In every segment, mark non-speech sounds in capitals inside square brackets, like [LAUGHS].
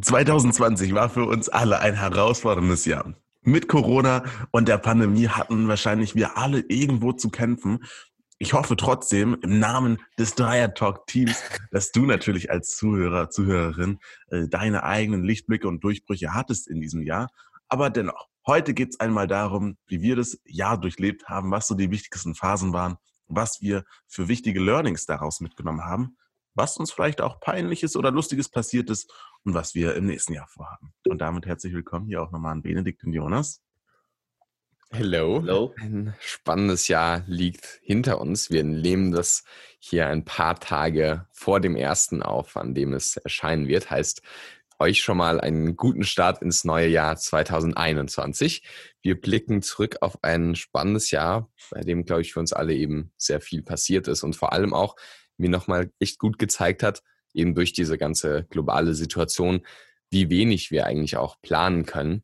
2020 war für uns alle ein herausforderndes Jahr. Mit Corona und der Pandemie hatten wahrscheinlich wir alle irgendwo zu kämpfen. Ich hoffe trotzdem im Namen des Dreier Talk Teams, [LAUGHS] dass du natürlich als Zuhörer, Zuhörerin äh, deine eigenen Lichtblicke und Durchbrüche hattest in diesem Jahr. Aber dennoch, heute geht es einmal darum, wie wir das Jahr durchlebt haben, was so die wichtigsten Phasen waren, was wir für wichtige Learnings daraus mitgenommen haben was uns vielleicht auch peinliches oder lustiges passiert ist und was wir im nächsten Jahr vorhaben. Und damit herzlich willkommen hier auch nochmal an Benedikt und Jonas. Hello. Hello. Ein spannendes Jahr liegt hinter uns. Wir nehmen das hier ein paar Tage vor dem ersten auf, an dem es erscheinen wird. Heißt, euch schon mal einen guten Start ins neue Jahr 2021. Wir blicken zurück auf ein spannendes Jahr, bei dem, glaube ich, für uns alle eben sehr viel passiert ist und vor allem auch mir nochmal echt gut gezeigt hat, eben durch diese ganze globale Situation, wie wenig wir eigentlich auch planen können,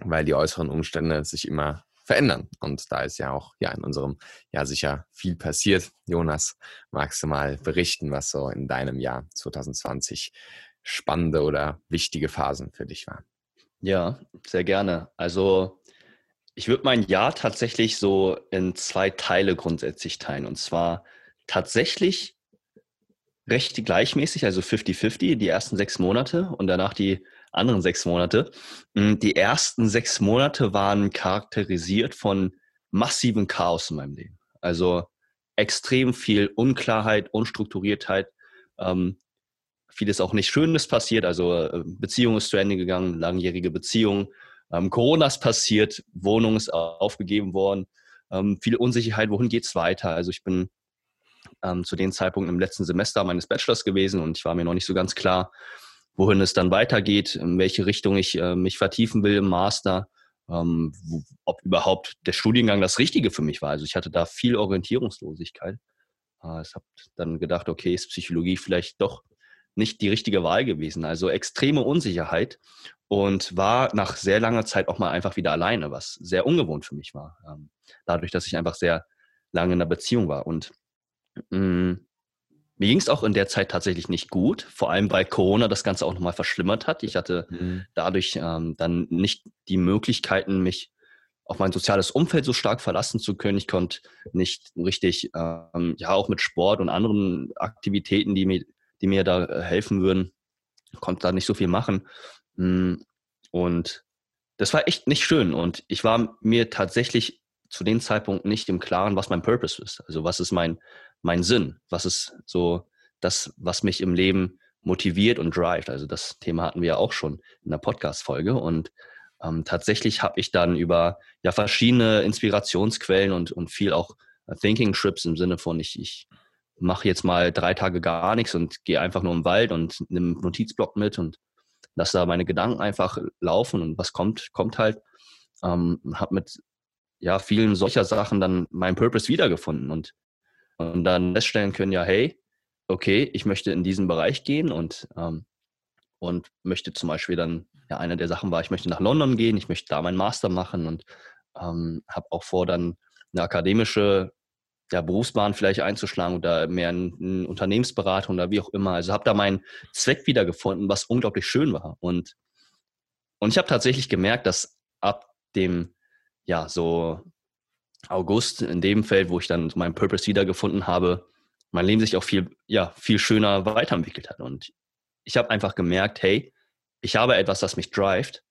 weil die äußeren Umstände sich immer verändern. Und da ist ja auch ja in unserem Jahr sicher viel passiert. Jonas, magst du mal berichten, was so in deinem Jahr 2020 spannende oder wichtige Phasen für dich waren? Ja, sehr gerne. Also ich würde mein Jahr tatsächlich so in zwei Teile grundsätzlich teilen. Und zwar tatsächlich recht gleichmäßig, also 50-50, die ersten sechs Monate und danach die anderen sechs Monate. Hm, die ersten sechs Monate waren charakterisiert von massivem Chaos in meinem Leben. Also extrem viel Unklarheit, Unstrukturiertheit. Ähm, vieles auch nicht Schönes passiert. Also äh, Beziehung ist zu Ende gegangen, langjährige Beziehung. Ähm, Corona ist passiert, Wohnung ist aufgegeben worden. Ähm, viel Unsicherheit, wohin geht's weiter? Also ich bin ähm, zu dem Zeitpunkt im letzten Semester meines Bachelors gewesen und ich war mir noch nicht so ganz klar, wohin es dann weitergeht, in welche Richtung ich äh, mich vertiefen will im Master, ähm, wo, ob überhaupt der Studiengang das Richtige für mich war. Also ich hatte da viel Orientierungslosigkeit. Äh, ich habe dann gedacht, okay, ist Psychologie vielleicht doch nicht die richtige Wahl gewesen. Also extreme Unsicherheit und war nach sehr langer Zeit auch mal einfach wieder alleine, was sehr ungewohnt für mich war. Ähm, dadurch, dass ich einfach sehr lange in einer Beziehung war. Und Mm, mir ging es auch in der Zeit tatsächlich nicht gut, vor allem weil Corona das Ganze auch nochmal verschlimmert hat. Ich hatte mhm. dadurch ähm, dann nicht die Möglichkeiten, mich auf mein soziales Umfeld so stark verlassen zu können. Ich konnte nicht richtig, ähm, ja, auch mit Sport und anderen Aktivitäten, die mir, die mir da äh, helfen würden, konnte da nicht so viel machen. Mm, und das war echt nicht schön. Und ich war mir tatsächlich zu dem Zeitpunkt nicht im Klaren, was mein Purpose ist. Also was ist mein, mein Sinn? Was ist so das, was mich im Leben motiviert und drivet? Also das Thema hatten wir ja auch schon in der Podcast-Folge. Und ähm, tatsächlich habe ich dann über ja verschiedene Inspirationsquellen und, und viel auch Thinking Trips im Sinne von ich, ich mache jetzt mal drei Tage gar nichts und gehe einfach nur im Wald und nehme einen Notizblock mit und lasse da meine Gedanken einfach laufen und was kommt, kommt halt. Ähm, habe mit ja, vielen solcher Sachen dann meinen Purpose wiedergefunden und, und dann feststellen können, ja, hey, okay, ich möchte in diesen Bereich gehen und, ähm, und möchte zum Beispiel dann, ja, eine der Sachen war, ich möchte nach London gehen, ich möchte da meinen Master machen und ähm, habe auch vor, dann eine akademische ja, Berufsbahn vielleicht einzuschlagen oder mehr in, Unternehmensberatung oder wie auch immer. Also habe da meinen Zweck wiedergefunden, was unglaublich schön war. Und, und ich habe tatsächlich gemerkt, dass ab dem ja, so August, in dem Feld, wo ich dann meinen Purpose wiedergefunden habe, mein Leben sich auch viel, ja, viel schöner weiterentwickelt hat. Und ich habe einfach gemerkt, hey, ich habe etwas, das mich drivet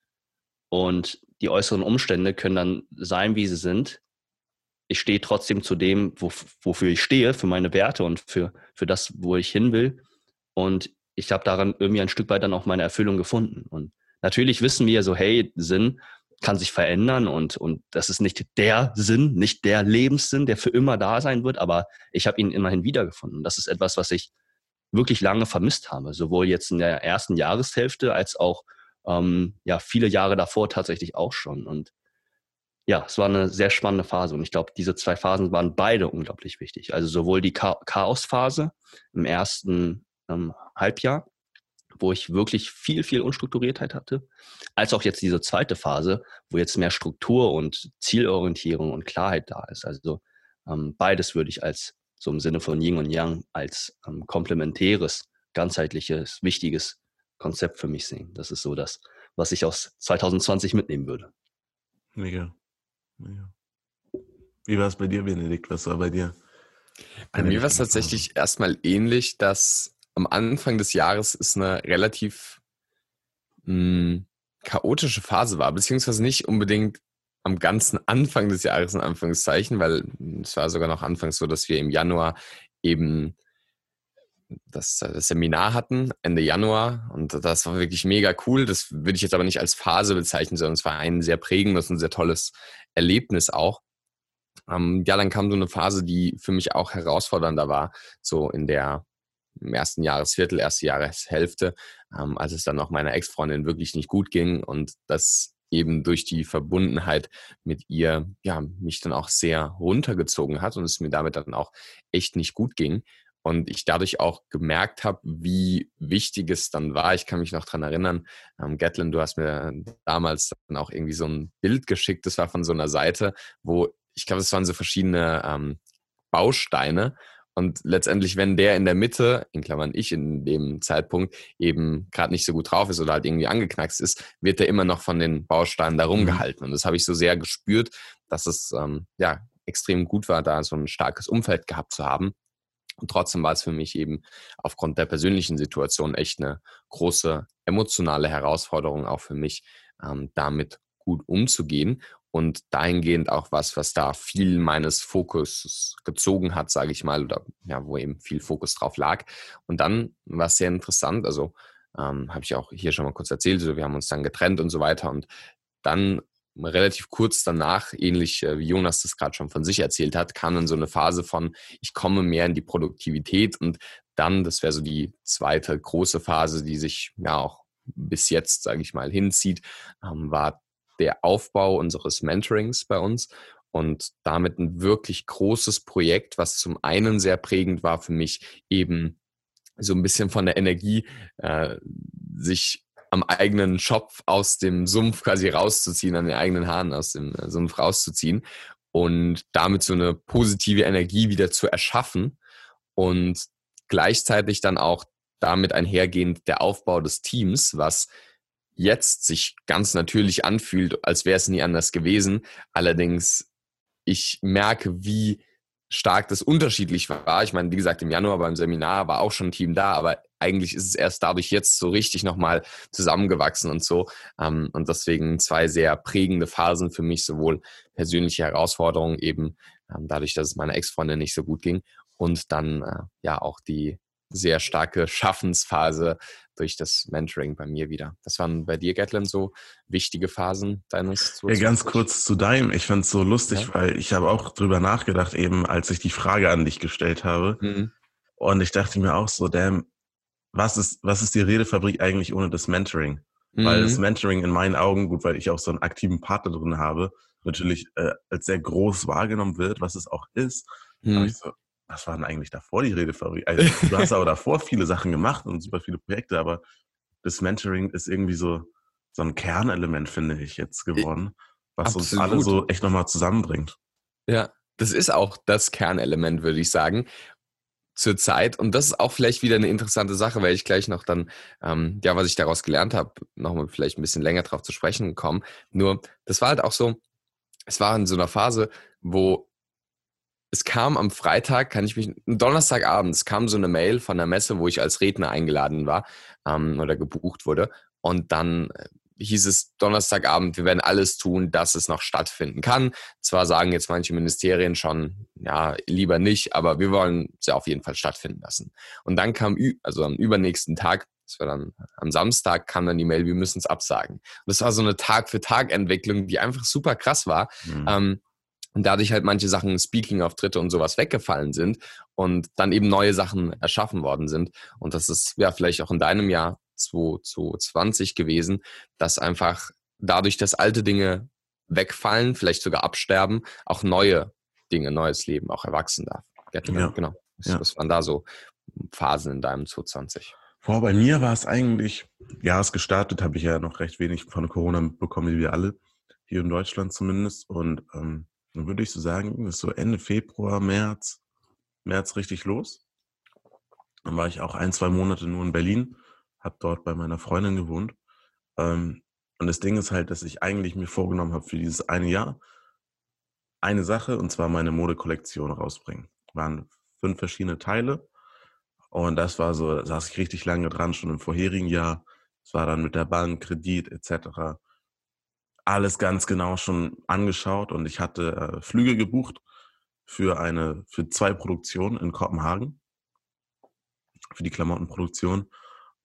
und die äußeren Umstände können dann sein, wie sie sind. Ich stehe trotzdem zu dem, wo, wofür ich stehe, für meine Werte und für, für das, wo ich hin will. Und ich habe daran irgendwie ein Stück weit dann auch meine Erfüllung gefunden. Und natürlich wissen wir so, hey, Sinn, kann sich verändern und, und das ist nicht der Sinn, nicht der Lebenssinn, der für immer da sein wird, aber ich habe ihn immerhin wiedergefunden. Das ist etwas, was ich wirklich lange vermisst habe, sowohl jetzt in der ersten Jahreshälfte als auch ähm, ja, viele Jahre davor tatsächlich auch schon. Und ja, es war eine sehr spannende Phase und ich glaube, diese zwei Phasen waren beide unglaublich wichtig. Also sowohl die Chaosphase im ersten ähm, Halbjahr wo ich wirklich viel, viel Unstrukturiertheit hatte, als auch jetzt diese zweite Phase, wo jetzt mehr Struktur und Zielorientierung und Klarheit da ist. Also ähm, beides würde ich als so im Sinne von Yin und Yang als ähm, komplementäres, ganzheitliches, wichtiges Konzept für mich sehen. Das ist so das, was ich aus 2020 mitnehmen würde. Mega. Mega. Wie war es bei dir, Benedikt? Was war bei dir? Bei mir war es tatsächlich erstmal ähnlich, dass am Anfang des Jahres ist eine relativ mh, hm, chaotische Phase war, beziehungsweise nicht unbedingt am ganzen Anfang des Jahres in Anführungszeichen, weil es war sogar noch anfangs so, dass wir im Januar eben das, das, Seminar hatten, Ende Januar. Und das war wirklich mega cool. Das würde ich jetzt aber nicht als Phase bezeichnen, sondern es war ein sehr prägendes und sehr tolles Erlebnis auch. Ähm, ja, dann kam so eine Phase, die für mich auch herausfordernder war, so in der im ersten Jahresviertel, erste Jahreshälfte, ähm, als es dann auch meiner Ex-Freundin wirklich nicht gut ging und das eben durch die Verbundenheit mit ihr, ja, mich dann auch sehr runtergezogen hat und es mir damit dann auch echt nicht gut ging. Und ich dadurch auch gemerkt habe, wie wichtig es dann war. Ich kann mich noch dran erinnern, ähm, Gatlin, du hast mir damals dann auch irgendwie so ein Bild geschickt, das war von so einer Seite, wo ich glaube, es waren so verschiedene ähm, Bausteine. Und letztendlich, wenn der in der Mitte, in Klammern ich in dem Zeitpunkt, eben gerade nicht so gut drauf ist oder halt irgendwie angeknackst ist, wird der immer noch von den Bausteinen da mhm. rumgehalten. Und das habe ich so sehr gespürt, dass es ähm, ja extrem gut war, da so ein starkes Umfeld gehabt zu haben. Und trotzdem war es für mich eben aufgrund der persönlichen Situation echt eine große emotionale Herausforderung, auch für mich, ähm, damit gut umzugehen und dahingehend auch was, was da viel meines Fokus gezogen hat, sage ich mal, oder ja, wo eben viel Fokus drauf lag. Und dann war es sehr interessant, also ähm, habe ich auch hier schon mal kurz erzählt, also wir haben uns dann getrennt und so weiter und dann relativ kurz danach, ähnlich äh, wie Jonas das gerade schon von sich erzählt hat, kam dann so eine Phase von, ich komme mehr in die Produktivität und dann, das wäre so die zweite große Phase, die sich ja auch bis jetzt, sage ich mal, hinzieht, ähm, war der Aufbau unseres Mentorings bei uns und damit ein wirklich großes Projekt, was zum einen sehr prägend war für mich, eben so ein bisschen von der Energie äh, sich am eigenen Schopf aus dem Sumpf quasi rauszuziehen, an den eigenen Haaren aus dem äh, Sumpf rauszuziehen und damit so eine positive Energie wieder zu erschaffen und gleichzeitig dann auch damit einhergehend der Aufbau des Teams, was jetzt sich ganz natürlich anfühlt, als wäre es nie anders gewesen. Allerdings, ich merke, wie stark das unterschiedlich war. Ich meine, wie gesagt, im Januar beim Seminar war auch schon ein Team da, aber eigentlich ist es erst dadurch jetzt so richtig nochmal zusammengewachsen und so. Ähm, und deswegen zwei sehr prägende Phasen für mich, sowohl persönliche Herausforderungen eben ähm, dadurch, dass es meiner Ex-Freundin nicht so gut ging und dann äh, ja auch die sehr starke Schaffensphase durch das Mentoring bei mir wieder. Das waren bei dir, Gatlin, so wichtige Phasen deines Ja, ganz kurz zu deinem. Ich fand es so lustig, ja. weil ich habe auch drüber nachgedacht, eben als ich die Frage an dich gestellt habe. Mhm. Und ich dachte mir auch so, damn, was ist, was ist die Redefabrik eigentlich ohne das Mentoring? Mhm. Weil das mhm. Mentoring in meinen Augen, gut, weil ich auch so einen aktiven Partner drin habe, natürlich äh, als sehr groß wahrgenommen wird, was es auch ist. Mhm. Aber ich so, was war denn eigentlich davor die Redefabrik? Also, du hast aber davor viele Sachen gemacht und super viele Projekte, aber das Mentoring ist irgendwie so, so ein Kernelement, finde ich, jetzt geworden, was Absolut. uns alle so echt nochmal zusammenbringt. Ja, das ist auch das Kernelement, würde ich sagen zur Zeit. Und das ist auch vielleicht wieder eine interessante Sache, weil ich gleich noch dann, ähm, ja, was ich daraus gelernt habe, nochmal vielleicht ein bisschen länger drauf zu sprechen kommen. Nur, das war halt auch so, es war in so einer Phase, wo es kam am Freitag, kann ich mich, Donnerstagabend, es kam so eine Mail von der Messe, wo ich als Redner eingeladen war ähm, oder gebucht wurde. Und dann äh, hieß es Donnerstagabend, wir werden alles tun, dass es noch stattfinden kann. Zwar sagen jetzt manche Ministerien schon, ja, lieber nicht, aber wir wollen es ja auf jeden Fall stattfinden lassen. Und dann kam, also am übernächsten Tag, das war dann am Samstag, kam dann die Mail, wir müssen es absagen. Und das war so eine Tag-für-Tag-Entwicklung, die einfach super krass war. Mhm. Ähm, und dadurch halt manche Sachen, Speaking-Auftritte und sowas weggefallen sind und dann eben neue Sachen erschaffen worden sind. Und das ist ja vielleicht auch in deinem Jahr 2020 gewesen, dass einfach dadurch, dass alte Dinge wegfallen, vielleicht sogar absterben, auch neue Dinge, neues Leben auch erwachsen darf. Ja, genau. Das, ja. das waren da so Phasen in deinem 2020. Boah, bei mir war es eigentlich, ja, es gestartet habe ich ja noch recht wenig von Corona mitbekommen, wie wir alle, hier in Deutschland zumindest. Und ähm, dann würde ich so sagen, ist so Ende Februar, März, März richtig los. Dann war ich auch ein, zwei Monate nur in Berlin, habe dort bei meiner Freundin gewohnt. Ähm, und das Ding ist halt, dass ich eigentlich mir vorgenommen habe für dieses eine Jahr eine Sache, und zwar meine Modekollektion rausbringen. Waren fünf verschiedene Teile. Und das war so, da saß ich richtig lange dran, schon im vorherigen Jahr. Es war dann mit der Bank, Kredit etc. Alles ganz genau schon angeschaut und ich hatte äh, Flüge gebucht für eine, für zwei Produktionen in Kopenhagen, für die Klamottenproduktion.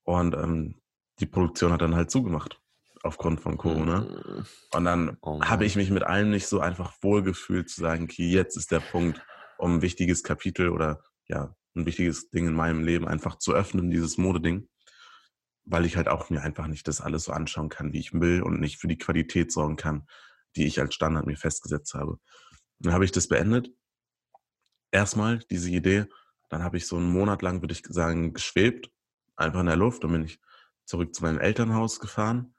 Und ähm, die Produktion hat dann halt zugemacht aufgrund von Corona. Mhm. Und dann oh habe ich mich mit allem nicht so einfach wohlgefühlt zu sagen, okay, jetzt ist der Punkt, um ein wichtiges Kapitel oder ja, ein wichtiges Ding in meinem Leben einfach zu öffnen, dieses Modeding. Weil ich halt auch mir einfach nicht das alles so anschauen kann, wie ich will und nicht für die Qualität sorgen kann, die ich als Standard mir festgesetzt habe. Dann habe ich das beendet. Erstmal diese Idee. Dann habe ich so einen Monat lang, würde ich sagen, geschwebt, einfach in der Luft. Dann bin ich zurück zu meinem Elternhaus gefahren,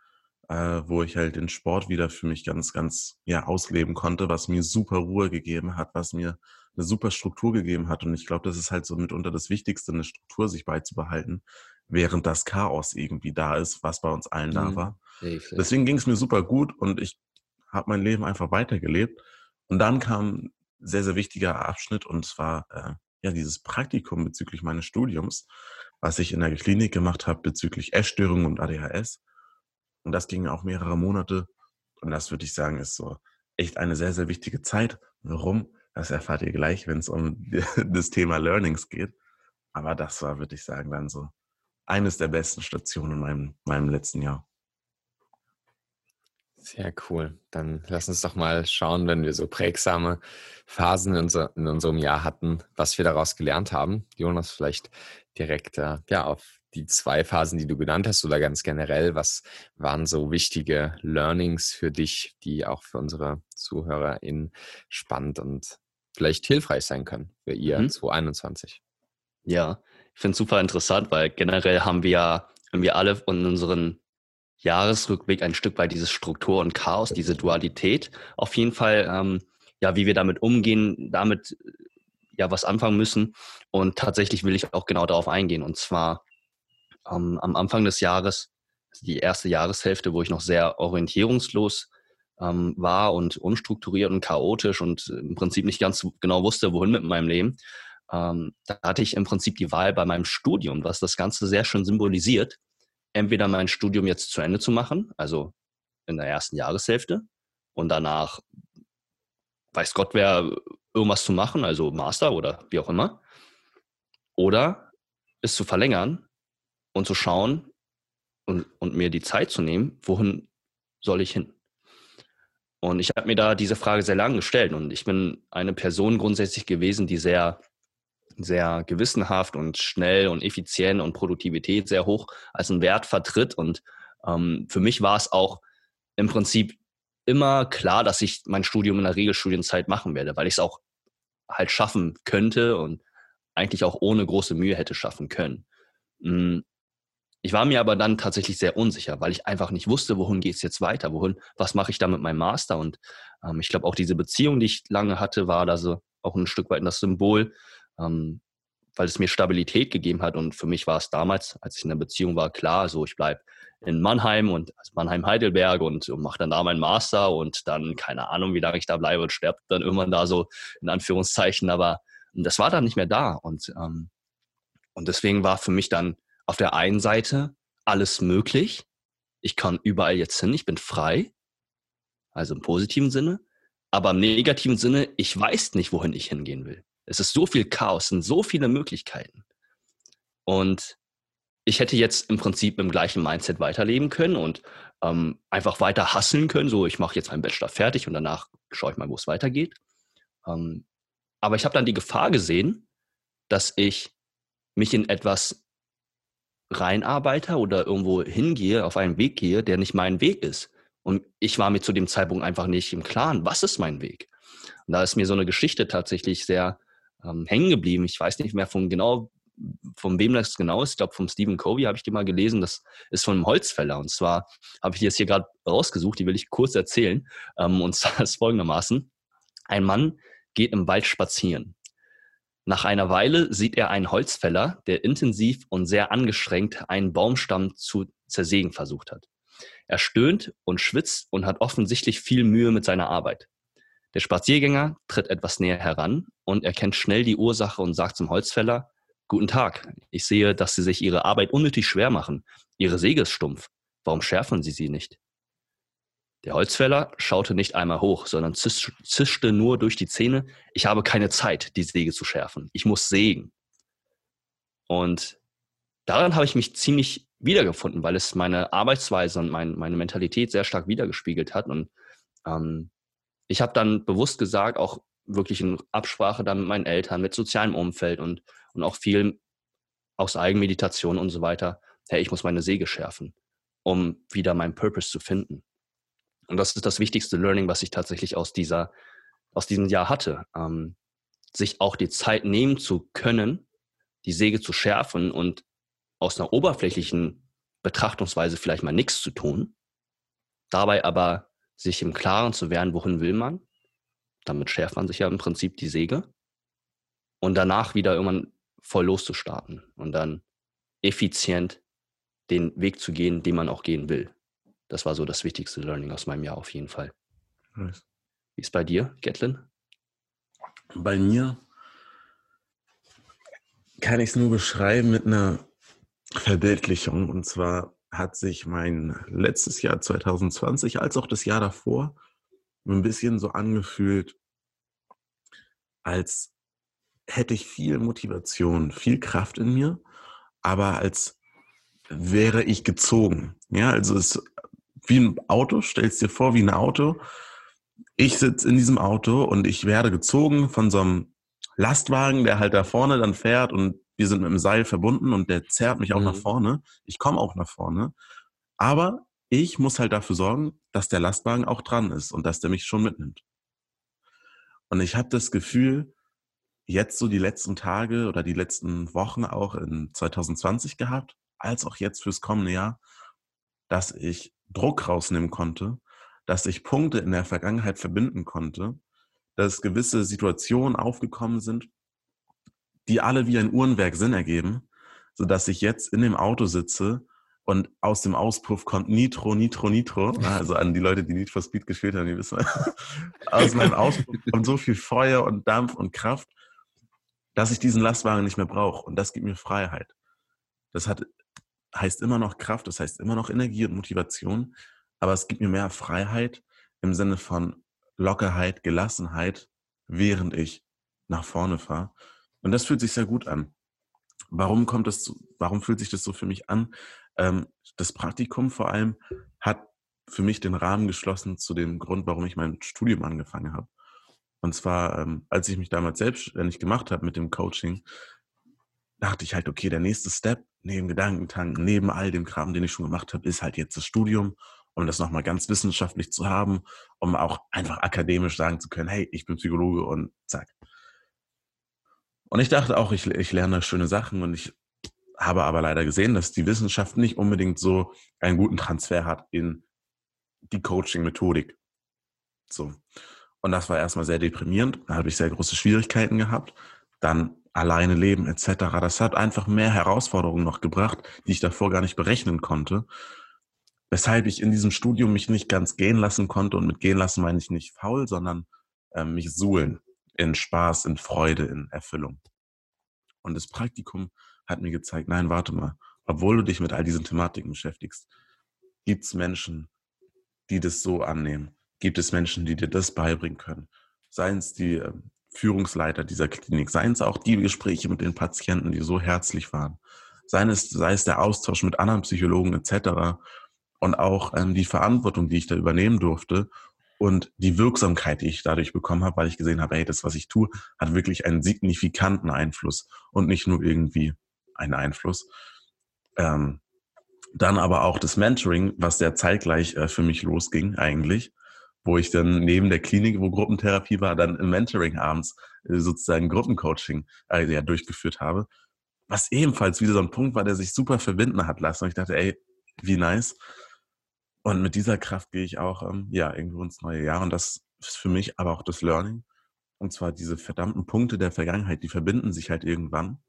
äh, wo ich halt den Sport wieder für mich ganz, ganz ja ausleben konnte, was mir super Ruhe gegeben hat, was mir eine super Struktur gegeben hat. Und ich glaube, das ist halt so mitunter das Wichtigste, eine Struktur sich beizubehalten, während das Chaos irgendwie da ist, was bei uns allen mhm. da war. Deswegen ging es mir super gut und ich habe mein Leben einfach weitergelebt. Und dann kam ein sehr, sehr wichtiger Abschnitt und zwar äh, ja dieses Praktikum bezüglich meines Studiums, was ich in der Klinik gemacht habe bezüglich Essstörungen und ADHS. Und das ging auch mehrere Monate. Und das würde ich sagen, ist so echt eine sehr, sehr wichtige Zeit. Warum? Das erfahrt ihr gleich, wenn es um [LAUGHS] das Thema Learnings geht. Aber das war, würde ich sagen, dann so eines der besten Stationen in meinem, meinem letzten Jahr. Sehr cool. Dann lass uns doch mal schauen, wenn wir so prägsame Phasen in, unser, in unserem Jahr hatten, was wir daraus gelernt haben. Jonas, vielleicht direkt äh, ja, auf die zwei Phasen, die du genannt hast, oder ganz generell, was waren so wichtige Learnings für dich, die auch für unsere ZuhörerInnen spannend und vielleicht hilfreich sein können für ihr mhm. 2021? Ja, ich finde es super interessant, weil generell haben wir ja irgendwie alle in unseren Jahresrückblick ein Stück weit diese Struktur und Chaos, diese Dualität. Auf jeden Fall, ähm, ja, wie wir damit umgehen, damit ja was anfangen müssen. Und tatsächlich will ich auch genau darauf eingehen. Und zwar ähm, am Anfang des Jahres, die erste Jahreshälfte, wo ich noch sehr orientierungslos ähm, war und unstrukturiert und chaotisch und im Prinzip nicht ganz genau wusste, wohin mit meinem Leben. Ähm, da hatte ich im Prinzip die Wahl bei meinem Studium, was das Ganze sehr schön symbolisiert, entweder mein Studium jetzt zu Ende zu machen, also in der ersten Jahreshälfte, und danach weiß Gott wer irgendwas zu machen, also Master oder wie auch immer, oder es zu verlängern und zu schauen und, und mir die Zeit zu nehmen, wohin soll ich hin? Und ich habe mir da diese Frage sehr lange gestellt und ich bin eine Person grundsätzlich gewesen, die sehr, sehr gewissenhaft und schnell und effizient und Produktivität sehr hoch als einen Wert vertritt. Und ähm, für mich war es auch im Prinzip immer klar, dass ich mein Studium in der Regelstudienzeit machen werde, weil ich es auch halt schaffen könnte und eigentlich auch ohne große Mühe hätte schaffen können. Hm, ich war mir aber dann tatsächlich sehr unsicher, weil ich einfach nicht wusste, wohin geht es jetzt weiter, wohin, was mache ich da mit meinem Master? Und ähm, ich glaube auch diese Beziehung, die ich lange hatte, war da so auch ein Stück weit das Symbol, ähm, weil es mir Stabilität gegeben hat. Und für mich war es damals, als ich in der Beziehung war, klar, so ich bleibe in Mannheim und also Mannheim-Heidelberg und, und mache dann da meinen Master und dann keine Ahnung, wie lange ich da bleibe und sterbe dann irgendwann da so in Anführungszeichen. Aber das war dann nicht mehr da. Und, ähm, und deswegen war für mich dann auf der einen Seite alles möglich. Ich kann überall jetzt hin, ich bin frei. Also im positiven Sinne. Aber im negativen Sinne, ich weiß nicht, wohin ich hingehen will. Es ist so viel Chaos, sind so viele Möglichkeiten. Und ich hätte jetzt im Prinzip im gleichen Mindset weiterleben können und ähm, einfach weiter hasseln können. So, ich mache jetzt meinen Bachelor fertig und danach schaue ich mal, wo es weitergeht. Ähm, aber ich habe dann die Gefahr gesehen, dass ich mich in etwas reinarbeite oder irgendwo hingehe, auf einen Weg gehe, der nicht mein Weg ist. Und ich war mir zu dem Zeitpunkt einfach nicht im Klaren, was ist mein Weg. Und da ist mir so eine Geschichte tatsächlich sehr ähm, hängen geblieben. Ich weiß nicht mehr von genau, von wem das genau ist. Ich glaube, vom Stephen Covey habe ich die mal gelesen. Das ist von einem Holzfäller. Und zwar habe ich die jetzt hier gerade rausgesucht, die will ich kurz erzählen. Ähm, und [LAUGHS] zwar ist folgendermaßen. Ein Mann geht im Wald spazieren. Nach einer Weile sieht er einen Holzfäller, der intensiv und sehr angestrengt einen Baumstamm zu zersägen versucht hat. Er stöhnt und schwitzt und hat offensichtlich viel Mühe mit seiner Arbeit. Der Spaziergänger tritt etwas näher heran und erkennt schnell die Ursache und sagt zum Holzfäller, Guten Tag, ich sehe, dass Sie sich Ihre Arbeit unnötig schwer machen. Ihre Säge ist stumpf. Warum schärfen Sie sie nicht? Der Holzfäller schaute nicht einmal hoch, sondern zischte nur durch die Zähne, ich habe keine Zeit, die Säge zu schärfen. Ich muss sägen. Und daran habe ich mich ziemlich wiedergefunden, weil es meine Arbeitsweise und mein, meine Mentalität sehr stark wiedergespiegelt hat. Und ähm, ich habe dann bewusst gesagt, auch wirklich in Absprache dann mit meinen Eltern, mit sozialem Umfeld und, und auch viel aus Eigenmeditation und so weiter, hey, ich muss meine Säge schärfen, um wieder meinen Purpose zu finden. Und das ist das wichtigste Learning, was ich tatsächlich aus dieser, aus diesem Jahr hatte. Ähm, sich auch die Zeit nehmen zu können, die Säge zu schärfen und aus einer oberflächlichen Betrachtungsweise vielleicht mal nichts zu tun, dabei aber sich im Klaren zu werden, wohin will man. Damit schärft man sich ja im Prinzip die Säge. Und danach wieder irgendwann voll loszustarten und dann effizient den Weg zu gehen, den man auch gehen will. Das war so das wichtigste Learning aus meinem Jahr auf jeden Fall. Nice. Wie ist bei dir, Gatlin? Bei mir kann ich es nur beschreiben mit einer Verbildlichung. Und zwar hat sich mein letztes Jahr 2020 als auch das Jahr davor ein bisschen so angefühlt, als hätte ich viel Motivation, viel Kraft in mir, aber als wäre ich gezogen. Ja, also es wie ein Auto, stellst dir vor, wie ein Auto. Ich sitze in diesem Auto und ich werde gezogen von so einem Lastwagen, der halt da vorne dann fährt und wir sind mit dem Seil verbunden und der zerrt mich auch mhm. nach vorne. Ich komme auch nach vorne. Aber ich muss halt dafür sorgen, dass der Lastwagen auch dran ist und dass der mich schon mitnimmt. Und ich habe das Gefühl, jetzt so die letzten Tage oder die letzten Wochen auch in 2020 gehabt, als auch jetzt fürs kommende Jahr, dass ich Druck rausnehmen konnte, dass ich Punkte in der Vergangenheit verbinden konnte, dass gewisse Situationen aufgekommen sind, die alle wie ein Uhrenwerk Sinn ergeben, sodass ich jetzt in dem Auto sitze und aus dem Auspuff kommt Nitro, Nitro, Nitro. Also an die Leute, die Nitro Speed gespielt haben, die wissen, [LAUGHS] aus meinem Auspuff kommt so viel Feuer und Dampf und Kraft, dass ich diesen Lastwagen nicht mehr brauche. Und das gibt mir Freiheit. Das hat heißt immer noch Kraft, das heißt immer noch Energie und Motivation, aber es gibt mir mehr Freiheit im Sinne von Lockerheit, Gelassenheit, während ich nach vorne fahre. Und das fühlt sich sehr gut an. Warum kommt das, warum fühlt sich das so für mich an? Ähm, das Praktikum vor allem hat für mich den Rahmen geschlossen zu dem Grund, warum ich mein Studium angefangen habe. Und zwar, ähm, als ich mich damals selbstständig gemacht habe mit dem Coaching, dachte ich halt, okay, der nächste Step neben Gedankentanken, neben all dem Kram, den ich schon gemacht habe, ist halt jetzt das Studium, um das nochmal ganz wissenschaftlich zu haben, um auch einfach akademisch sagen zu können, hey, ich bin Psychologe und zack. Und ich dachte auch, ich, ich lerne schöne Sachen und ich habe aber leider gesehen, dass die Wissenschaft nicht unbedingt so einen guten Transfer hat in die Coaching-Methodik. So. Und das war erstmal sehr deprimierend. Da habe ich sehr große Schwierigkeiten gehabt. Dann alleine leben etc. Das hat einfach mehr Herausforderungen noch gebracht, die ich davor gar nicht berechnen konnte. Weshalb ich in diesem Studium mich nicht ganz gehen lassen konnte. Und mit gehen lassen meine ich nicht faul, sondern äh, mich suhlen in Spaß, in Freude, in Erfüllung. Und das Praktikum hat mir gezeigt, nein, warte mal, obwohl du dich mit all diesen Thematiken beschäftigst, gibt es Menschen, die das so annehmen. Gibt es Menschen, die dir das beibringen können. Seien es die ähm, Führungsleiter dieser Klinik, seien es auch die Gespräche mit den Patienten, die so herzlich waren, sei es, sei es der Austausch mit anderen Psychologen etc. und auch ähm, die Verantwortung, die ich da übernehmen durfte und die Wirksamkeit, die ich dadurch bekommen habe, weil ich gesehen habe, hey, das, was ich tue, hat wirklich einen signifikanten Einfluss und nicht nur irgendwie einen Einfluss. Ähm, dann aber auch das Mentoring, was sehr zeitgleich äh, für mich losging eigentlich wo ich dann neben der Klinik, wo Gruppentherapie war, dann im Mentoring abends äh, sozusagen Gruppencoaching äh, ja, durchgeführt habe. Was ebenfalls wieder so ein Punkt war, der sich super verbinden hat lassen. Und ich dachte, ey, wie nice. Und mit dieser Kraft gehe ich auch ähm, ja irgendwo ins neue Jahr. Und das ist für mich aber auch das Learning. Und zwar diese verdammten Punkte der Vergangenheit, die verbinden sich halt irgendwann.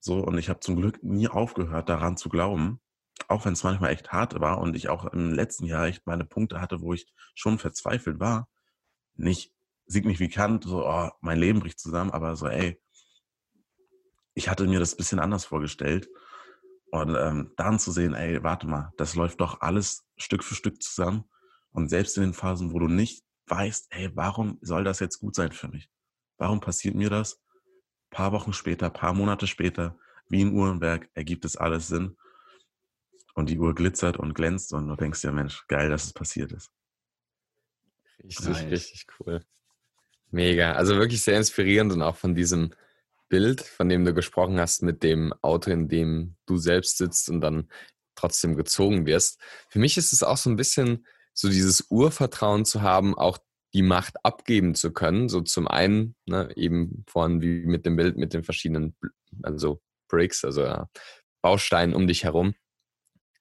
So, und ich habe zum Glück nie aufgehört, daran zu glauben, auch wenn es manchmal echt hart war und ich auch im letzten Jahr echt meine Punkte hatte, wo ich schon verzweifelt war. Nicht signifikant, so, oh, mein Leben bricht zusammen, aber so, ey, ich hatte mir das bisschen anders vorgestellt. Und ähm, dann zu sehen, ey, warte mal, das läuft doch alles Stück für Stück zusammen. Und selbst in den Phasen, wo du nicht weißt, ey, warum soll das jetzt gut sein für mich? Warum passiert mir das? Ein paar Wochen später, ein paar Monate später, wie ein Uhrenwerk, ergibt es alles Sinn. Und die Uhr glitzert und glänzt und du denkst ja, Mensch, geil, dass es passiert ist. Richtig, nice. richtig cool. Mega. Also wirklich sehr inspirierend und auch von diesem Bild, von dem du gesprochen hast, mit dem Auto, in dem du selbst sitzt und dann trotzdem gezogen wirst. Für mich ist es auch so ein bisschen so dieses Urvertrauen zu haben, auch die Macht abgeben zu können. So zum einen, ne, eben vorhin wie mit dem Bild mit den verschiedenen, also Bricks, also ja, Bausteinen um dich herum,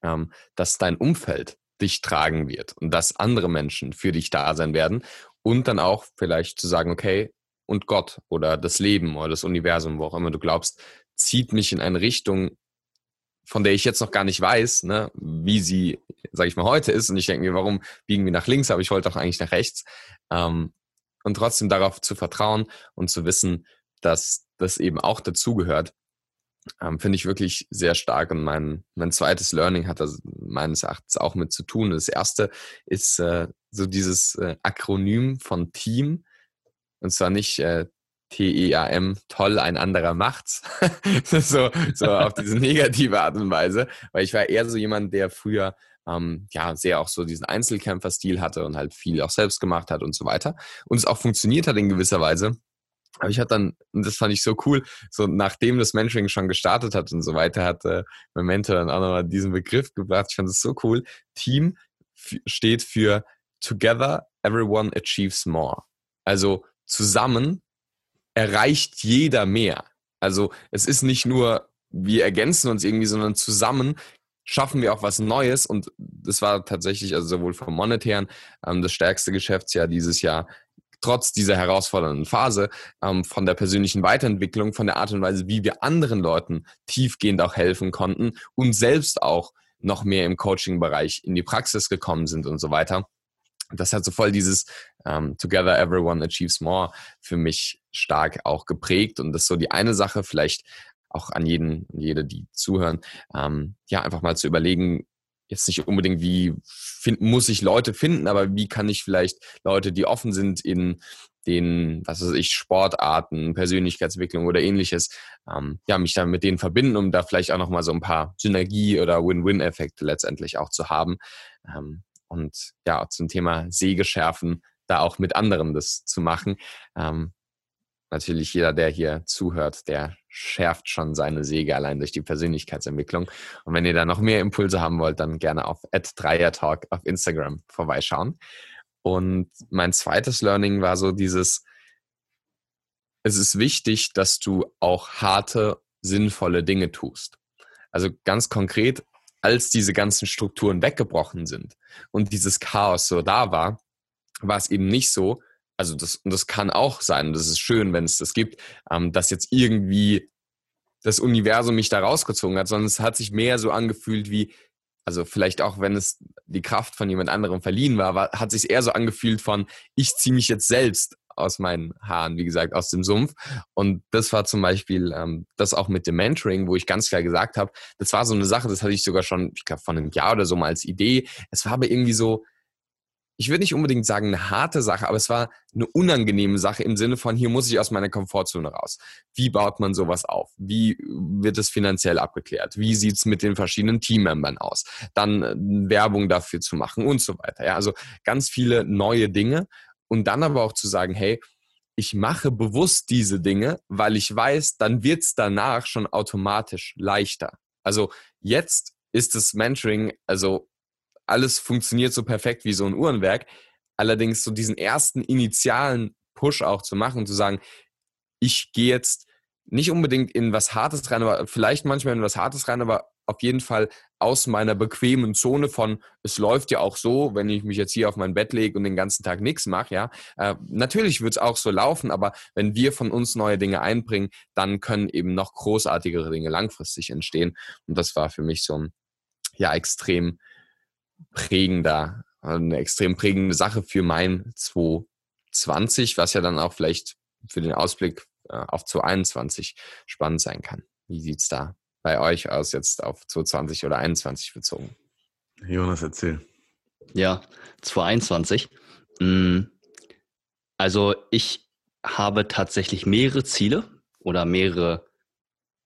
ähm, dass dein Umfeld dich tragen wird und dass andere Menschen für dich da sein werden und dann auch vielleicht zu sagen, okay, und Gott oder das Leben oder das Universum, wo auch immer du glaubst, zieht mich in eine Richtung, von der ich jetzt noch gar nicht weiß, ne, wie sie, sage ich mal, heute ist. Und ich denke mir, warum biegen wir nach links, aber ich wollte doch eigentlich nach rechts. Ähm, und trotzdem darauf zu vertrauen und zu wissen, dass das eben auch dazugehört, ähm, finde ich wirklich sehr stark. Und mein, mein zweites Learning hat das meines Erachtens auch mit zu tun. Das erste ist äh, so dieses äh, Akronym von Team, und zwar nicht äh, T-E-A-M, toll, ein anderer macht's. [LAUGHS] so, so auf diese negative Art und Weise. Weil ich war eher so jemand, der früher ähm, ja sehr auch so diesen Einzelkämpfer-Stil hatte und halt viel auch selbst gemacht hat und so weiter. Und es auch funktioniert hat in gewisser Weise. Aber ich hatte dann, und das fand ich so cool, so nachdem das Mentoring schon gestartet hat und so weiter, hat äh, mein Mentor dann auch nochmal diesen Begriff gebracht. Ich fand es so cool. Team steht für Together Everyone Achieves More. Also zusammen erreicht jeder mehr. Also es ist nicht nur, wir ergänzen uns irgendwie, sondern zusammen schaffen wir auch was Neues. Und das war tatsächlich, also sowohl vom monetären, ähm, das stärkste Geschäftsjahr dieses Jahr, trotz dieser herausfordernden Phase, ähm, von der persönlichen Weiterentwicklung, von der Art und Weise, wie wir anderen Leuten tiefgehend auch helfen konnten und selbst auch noch mehr im Coaching-Bereich in die Praxis gekommen sind und so weiter das hat so voll dieses um, ähm, Together Everyone Achieves More für mich stark auch geprägt. Und das ist so die eine Sache, vielleicht auch an jeden, jede, die zuhören, ähm, ja, einfach mal zu überlegen, jetzt nicht unbedingt, wie find, muss ich Leute finden, aber wie kann ich vielleicht Leute, die offen sind in den, was weiß ich, Sportarten, Persönlichkeitsentwicklung oder ähnliches, ähm, ja, mich dann mit denen verbinden, um da vielleicht auch nochmal so ein paar Synergie- oder Win-Win-Effekte letztendlich auch zu haben. Ähm, und ja, zum Thema Säge schärfen, da auch mit anderen das zu machen. Ähm, natürlich jeder, der hier zuhört, der schärft schon seine Säge allein durch die Persönlichkeitsentwicklung. Und wenn ihr da noch mehr Impulse haben wollt, dann gerne auf @dreiertalk auf Instagram vorbeischauen. Und mein zweites Learning war so dieses, es ist wichtig, dass du auch harte, sinnvolle Dinge tust. Also ganz konkret, als diese ganzen Strukturen weggebrochen sind und dieses Chaos so da war, war es eben nicht so, also das, und das kann auch sein, das ist schön, wenn es das gibt, ähm, dass jetzt irgendwie das Universum mich da rausgezogen hat, sondern es hat sich mehr so angefühlt wie, also vielleicht auch, wenn es die Kraft von jemand anderem verliehen war, war hat sich eher so angefühlt von, ich ziehe mich jetzt selbst aus meinen Haaren, wie gesagt, aus dem Sumpf. Und das war zum Beispiel ähm, das auch mit dem Mentoring, wo ich ganz klar gesagt habe, das war so eine Sache, das hatte ich sogar schon, ich glaube, von einem Jahr oder so mal als Idee. Es war aber irgendwie so, ich würde nicht unbedingt sagen eine harte Sache, aber es war eine unangenehme Sache im Sinne von, hier muss ich aus meiner Komfortzone raus. Wie baut man sowas auf? Wie wird es finanziell abgeklärt? Wie sieht es mit den verschiedenen Teammembern aus? Dann äh, Werbung dafür zu machen und so weiter. Ja, also ganz viele neue Dinge. Und dann aber auch zu sagen, hey, ich mache bewusst diese Dinge, weil ich weiß, dann wird es danach schon automatisch leichter. Also jetzt ist das Mentoring, also alles funktioniert so perfekt wie so ein Uhrenwerk. Allerdings so diesen ersten initialen Push auch zu machen, zu sagen, ich gehe jetzt nicht unbedingt in was Hartes rein, aber vielleicht manchmal in was Hartes rein, aber auf jeden Fall aus meiner bequemen Zone von, es läuft ja auch so, wenn ich mich jetzt hier auf mein Bett lege und den ganzen Tag nichts mache, ja. Äh, natürlich wird es auch so laufen, aber wenn wir von uns neue Dinge einbringen, dann können eben noch großartigere Dinge langfristig entstehen. Und das war für mich so ein, ja, extrem prägender, eine extrem prägende Sache für mein 2020, was ja dann auch vielleicht für den Ausblick äh, auf 2021 spannend sein kann. Wie sieht es da bei euch aus, jetzt auf 2020 oder 2021 bezogen? Jonas, erzähl. Ja, 2021. Mm, also ich habe tatsächlich mehrere Ziele oder mehrere,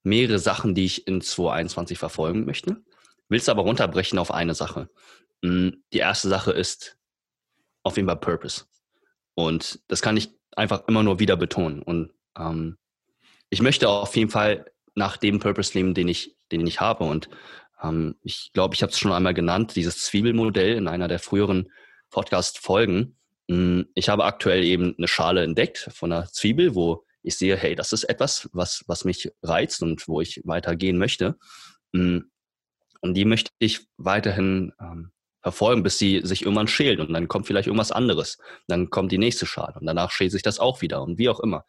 mehrere Sachen, die ich in 2021 verfolgen möchte. Will es aber runterbrechen auf eine Sache. Mm, die erste Sache ist auf jeden Fall Purpose. Und das kann ich einfach immer nur wieder betonen. Und ähm, ich möchte auf jeden Fall nach dem Purpose leben, den ich, den ich habe. Und ähm, ich glaube, ich habe es schon einmal genannt, dieses Zwiebelmodell in einer der früheren Podcast-Folgen. Mm, ich habe aktuell eben eine Schale entdeckt von einer Zwiebel, wo ich sehe, hey, das ist etwas, was, was mich reizt und wo ich weitergehen möchte. Mm, und die möchte ich weiterhin ähm, verfolgen, bis sie sich irgendwann schält und dann kommt vielleicht irgendwas anderes. Dann kommt die nächste Schale und danach schält sich das auch wieder und wie auch immer.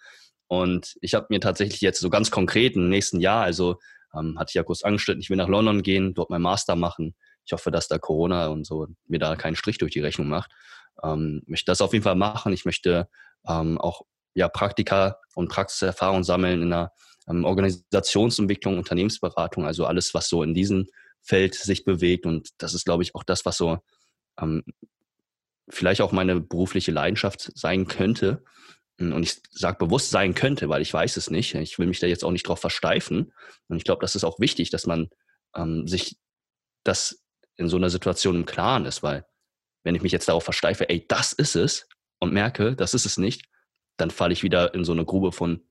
Und ich habe mir tatsächlich jetzt so ganz konkret im nächsten Jahr, also ähm, hatte ich ja kurz angestellt, ich will nach London gehen, dort mein Master machen. Ich hoffe, dass da Corona und so mir da keinen Strich durch die Rechnung macht. Ähm, möchte das auf jeden Fall machen. Ich möchte ähm, auch ja, Praktika und Praxiserfahrung sammeln in der ähm, Organisationsentwicklung, Unternehmensberatung, also alles, was so in diesem Feld sich bewegt. Und das ist, glaube ich, auch das, was so ähm, vielleicht auch meine berufliche Leidenschaft sein könnte. Und ich sage bewusst sein könnte, weil ich weiß es nicht. Ich will mich da jetzt auch nicht drauf versteifen. Und ich glaube, das ist auch wichtig, dass man ähm, sich das in so einer Situation im Klaren ist, weil wenn ich mich jetzt darauf versteife, ey, das ist es und merke, das ist es nicht, dann falle ich wieder in so eine Grube von,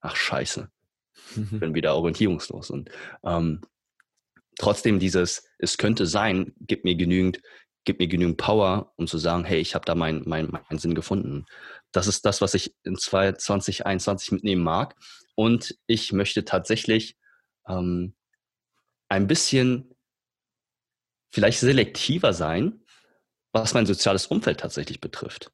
ach scheiße, [LAUGHS] bin wieder orientierungslos. Und ähm, trotzdem dieses, es könnte sein, gibt mir genügend, gibt mir genügend Power, um zu sagen, hey, ich habe da meinen mein, mein Sinn gefunden das ist das, was ich in 2021 mitnehmen mag. Und ich möchte tatsächlich ähm, ein bisschen vielleicht selektiver sein, was mein soziales Umfeld tatsächlich betrifft.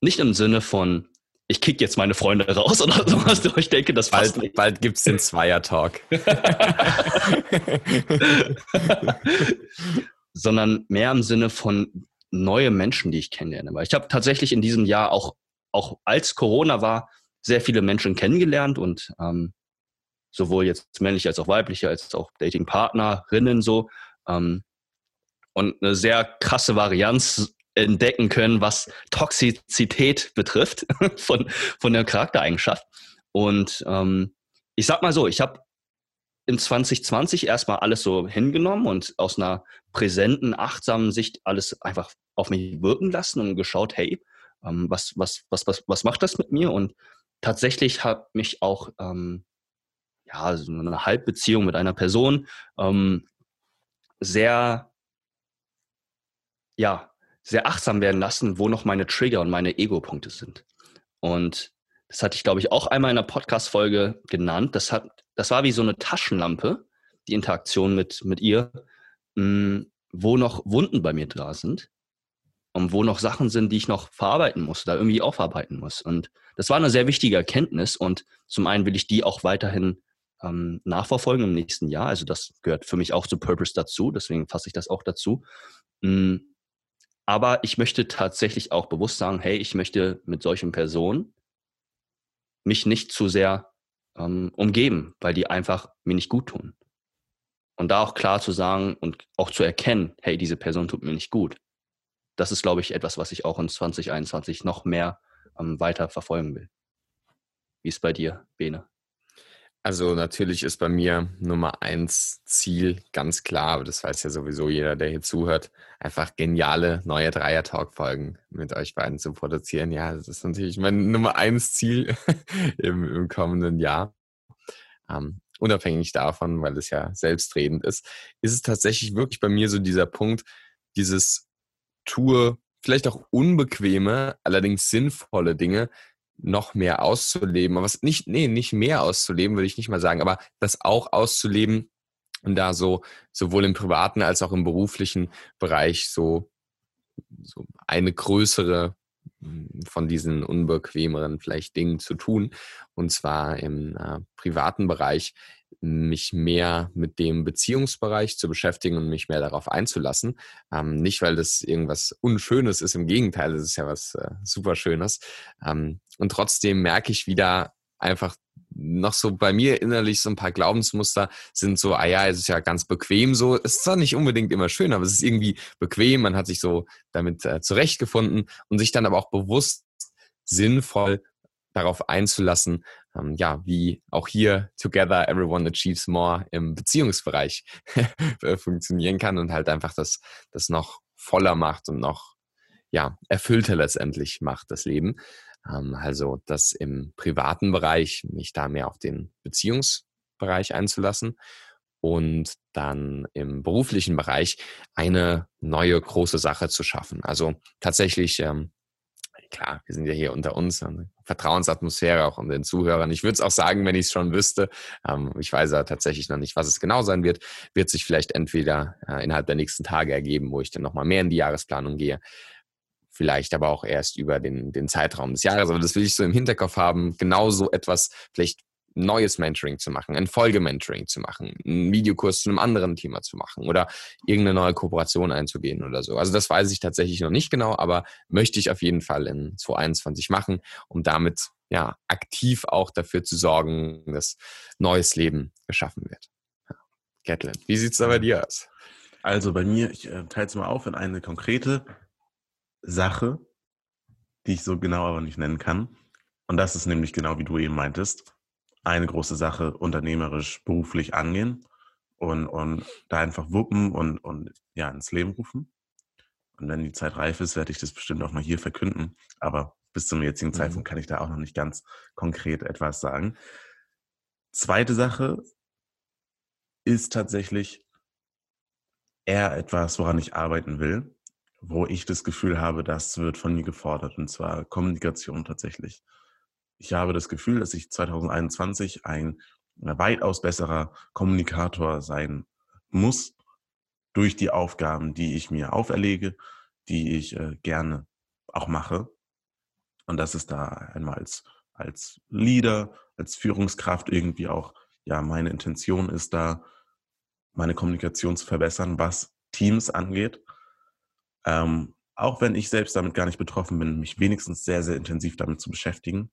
Nicht im Sinne von, ich kick jetzt meine Freunde [LAUGHS] raus oder sowas. Ich denke, das bald, nicht. bald gibt es den Zweier-Talk. [LAUGHS] [LAUGHS] Sondern mehr im Sinne von, neue Menschen, die ich kennenlerne. Weil ich habe tatsächlich in diesem Jahr auch, auch als Corona war, sehr viele Menschen kennengelernt und ähm, sowohl jetzt männliche als auch weibliche, als auch Datingpartnerinnen so. Ähm, und eine sehr krasse Varianz entdecken können, was Toxizität betrifft [LAUGHS] von, von der Charaktereigenschaft. Und ähm, ich sag mal so, ich habe in 2020 erstmal alles so hingenommen und aus einer präsenten, achtsamen Sicht alles einfach auf mich wirken lassen und geschaut, hey, ähm, was, was, was, was, was macht das mit mir? Und tatsächlich hat mich auch ähm, ja, so eine Halbbeziehung mit einer Person ähm, sehr, ja, sehr achtsam werden lassen, wo noch meine Trigger und meine Ego-Punkte sind. Und das hatte ich, glaube ich, auch einmal in einer Podcast-Folge genannt. Das, hat, das war wie so eine Taschenlampe, die Interaktion mit, mit ihr, mh, hm, wo noch Wunden bei mir da sind und wo noch Sachen sind, die ich noch verarbeiten muss, da irgendwie aufarbeiten muss. Und das war eine sehr wichtige Erkenntnis. Und zum einen will ich die auch weiterhin ähm, nachverfolgen im nächsten Jahr. Also das gehört für mich auch zu Purpose dazu. Deswegen fasse ich das auch dazu. Hm, aber ich möchte tatsächlich auch bewusst sagen, hey, ich möchte mit solchen Personen mich nicht zu sehr ähm, umgeben, weil die einfach mir nicht gut tun. Und da auch klar zu sagen und auch zu erkennen, hey, diese Person tut mir nicht gut. Das ist, glaube ich, etwas, was ich auch in 2021 noch mehr ähm, weiter verfolgen will. Wie ist bei dir, Bene? Also natürlich ist bei mir Nummer eins Ziel ganz klar, aber das weiß ja sowieso jeder, der hier zuhört, einfach geniale neue Dreier-Talk-Folgen mit euch beiden zu produzieren. Ja, das ist natürlich mein Nummer eins Ziel [LAUGHS] im, im, kommenden Jahr. Ähm, unabhängig davon, weil es ja selbstredend ist, ist es tatsächlich wirklich bei mir so dieser Punkt, dieses Tue vielleicht auch unbequeme, allerdings sinnvolle Dinge, noch mehr auszuleben. Aber was nicht, nee, nicht mehr auszuleben, würde ich nicht mal sagen, aber das auch auszuleben, und da so sowohl im privaten als auch im beruflichen Bereich so, so eine größere hm, von diesen unbequemeren vielleicht Dingen zu tun. Und zwar im äh, privaten Bereich mich mehr mit dem Beziehungsbereich zu beschäftigen und mich mehr darauf einzulassen. Ähm, nicht, weil das irgendwas Unschönes ist, im Gegenteil, das ist ja was äh, super Schönes. Ähm, und trotzdem merke ich wieder einfach noch so bei mir innerlich so ein paar Glaubensmuster sind so, ah ja, es ist ja ganz bequem so. Es ist zwar nicht unbedingt immer schön, aber es ist irgendwie bequem. Man hat sich so damit äh, zurechtgefunden und sich dann aber auch bewusst sinnvoll darauf einzulassen, ähm, ja, wie auch hier Together Everyone Achieves More im Beziehungsbereich [LAUGHS] funktionieren kann und halt einfach das, das noch voller macht und noch ja, erfüllter letztendlich macht das Leben. Ähm, also das im privaten Bereich, mich da mehr auf den Beziehungsbereich einzulassen und dann im beruflichen Bereich eine neue große Sache zu schaffen. Also tatsächlich, ähm, klar, wir sind ja hier unter uns, Vertrauensatmosphäre auch unter den Zuhörern. Ich würde es auch sagen, wenn ich es schon wüsste. Ähm, ich weiß ja tatsächlich noch nicht, was es genau sein wird. Wird sich vielleicht entweder äh, innerhalb der nächsten Tage ergeben, wo ich dann nochmal mehr in die Jahresplanung gehe vielleicht aber auch erst über den, den Zeitraum des Jahres. Aber das will ich so im Hinterkopf haben, genauso etwas vielleicht neues Mentoring zu machen, ein Folge-Mentoring zu machen, einen Videokurs zu einem anderen Thema zu machen oder irgendeine neue Kooperation einzugehen oder so. Also das weiß ich tatsächlich noch nicht genau, aber möchte ich auf jeden Fall in 2021 machen, um damit ja aktiv auch dafür zu sorgen, dass neues Leben geschaffen wird. Gatlin, wie sieht es da bei dir aus? Also bei mir, ich äh, teile es mal auf in eine konkrete Sache, die ich so genau aber nicht nennen kann. Und das ist nämlich genau wie du eben meintest, eine große Sache unternehmerisch, beruflich angehen und, und da einfach wuppen und, und ja, ins Leben rufen. Und wenn die Zeit reif ist, werde ich das bestimmt auch mal hier verkünden. Aber bis zum jetzigen mhm. Zeitpunkt kann ich da auch noch nicht ganz konkret etwas sagen. Zweite Sache ist tatsächlich eher etwas, woran ich arbeiten will wo ich das Gefühl habe, das wird von mir gefordert, und zwar Kommunikation tatsächlich. Ich habe das Gefühl, dass ich 2021 ein weitaus besserer Kommunikator sein muss durch die Aufgaben, die ich mir auferlege, die ich äh, gerne auch mache. Und das ist da einmal als, als Leader, als Führungskraft irgendwie auch, ja, meine Intention ist da, meine Kommunikation zu verbessern, was Teams angeht ähm, auch wenn ich selbst damit gar nicht betroffen bin, mich wenigstens sehr, sehr intensiv damit zu beschäftigen,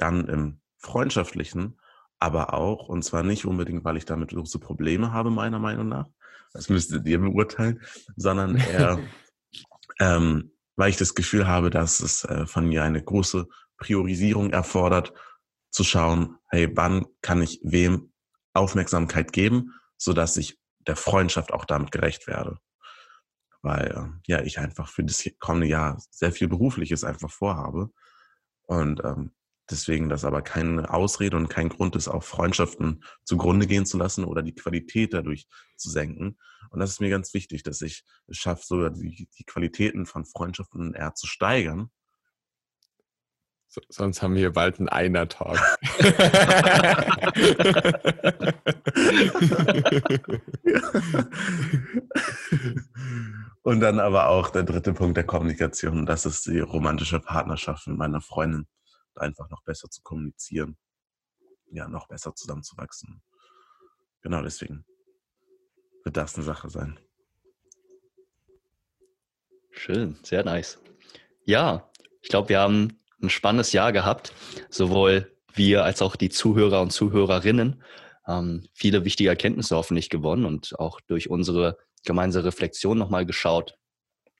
dann im freundschaftlichen, aber auch, und zwar nicht unbedingt, weil ich damit große Probleme habe, meiner Meinung nach, das müsstet ihr beurteilen, sondern eher, [LAUGHS] ähm, weil ich das Gefühl habe, dass es äh, von mir eine große Priorisierung erfordert, zu schauen, hey, wann kann ich wem Aufmerksamkeit geben, sodass ich der Freundschaft auch damit gerecht werde. Weil ähm, ja ich einfach für das kommende Jahr sehr viel Berufliches einfach vorhabe und ähm, deswegen das aber keine Ausrede und kein Grund ist, auch Freundschaften zugrunde gehen zu lassen oder die Qualität dadurch zu senken. Und das ist mir ganz wichtig, dass ich es schaffe, so die, die Qualitäten von Freundschaften eher zu steigern so, sonst haben wir bald einen Einer-Talk. [LAUGHS] Und dann aber auch der dritte Punkt der Kommunikation, das ist die romantische Partnerschaft mit meiner Freundin, einfach noch besser zu kommunizieren, ja, noch besser zusammenzuwachsen. Genau deswegen wird das eine Sache sein. Schön, sehr nice. Ja, ich glaube, wir haben ein spannendes Jahr gehabt, sowohl wir als auch die Zuhörer und Zuhörerinnen. Ähm, viele wichtige Erkenntnisse hoffentlich gewonnen und auch durch unsere gemeinsame Reflexion nochmal geschaut,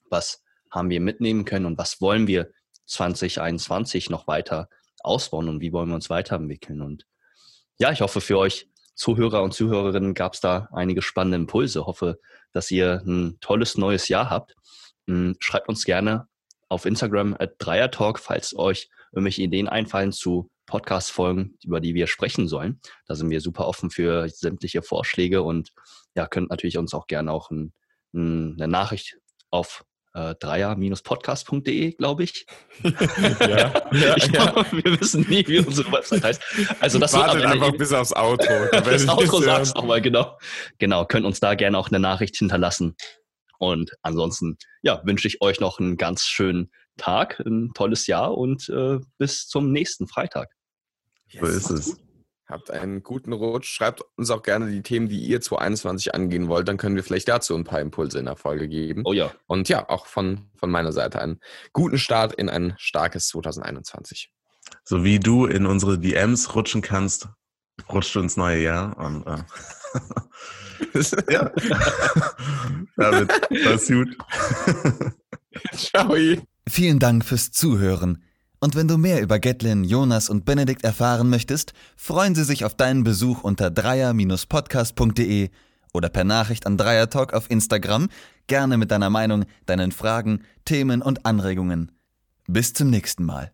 was haben wir mitnehmen können und was wollen wir 2021 noch weiter ausbauen und wie wollen wir uns weiterentwickeln. Und ja, ich hoffe für euch Zuhörer und Zuhörerinnen gab es da einige spannende Impulse. Hoffe, dass ihr ein tolles neues Jahr habt. Hm, schreibt uns gerne auf Instagram at Dreiertalk, falls euch irgendwelche Ideen einfallen zu Podcast-Folgen, über die wir sprechen sollen. Da sind wir super offen für sämtliche Vorschläge und ja, könnt natürlich uns auch gerne auch ein, ein, eine Nachricht auf äh, dreier-podcast.de, glaube ich. [LAUGHS] ja, [LAUGHS] ja, ich glaube, ja. wir wissen nie, wie unsere Website heißt. Also das Wartet einfach bis aufs Auto. [LAUGHS] das Auto sagst nochmal, genau. Genau, könnt uns da gerne auch eine Nachricht hinterlassen. Und ansonsten, ja, wünsche ich euch noch einen ganz schönen Tag, ein tolles Jahr und äh, bis zum nächsten Freitag. Yes, so ist es. Gut. Habt einen guten Rutsch. Schreibt uns auch gerne die Themen, die ihr 2021 angehen wollt. Dann können wir vielleicht dazu ein paar Impulse in der Folge geben. Oh ja. Und ja, auch von, von meiner Seite einen guten Start in ein starkes 2021. So wie du in unsere DMs rutschen kannst, rutscht du ins neue Jahr. Und, äh, [LAUGHS] ja. David, das ist gut. Ciao. Vielen Dank fürs Zuhören. Und wenn du mehr über Gatlin, Jonas und Benedikt erfahren möchtest, freuen sie sich auf deinen Besuch unter dreier-podcast.de oder per Nachricht an Dreiertalk auf Instagram, gerne mit deiner Meinung, deinen Fragen, Themen und Anregungen. Bis zum nächsten Mal.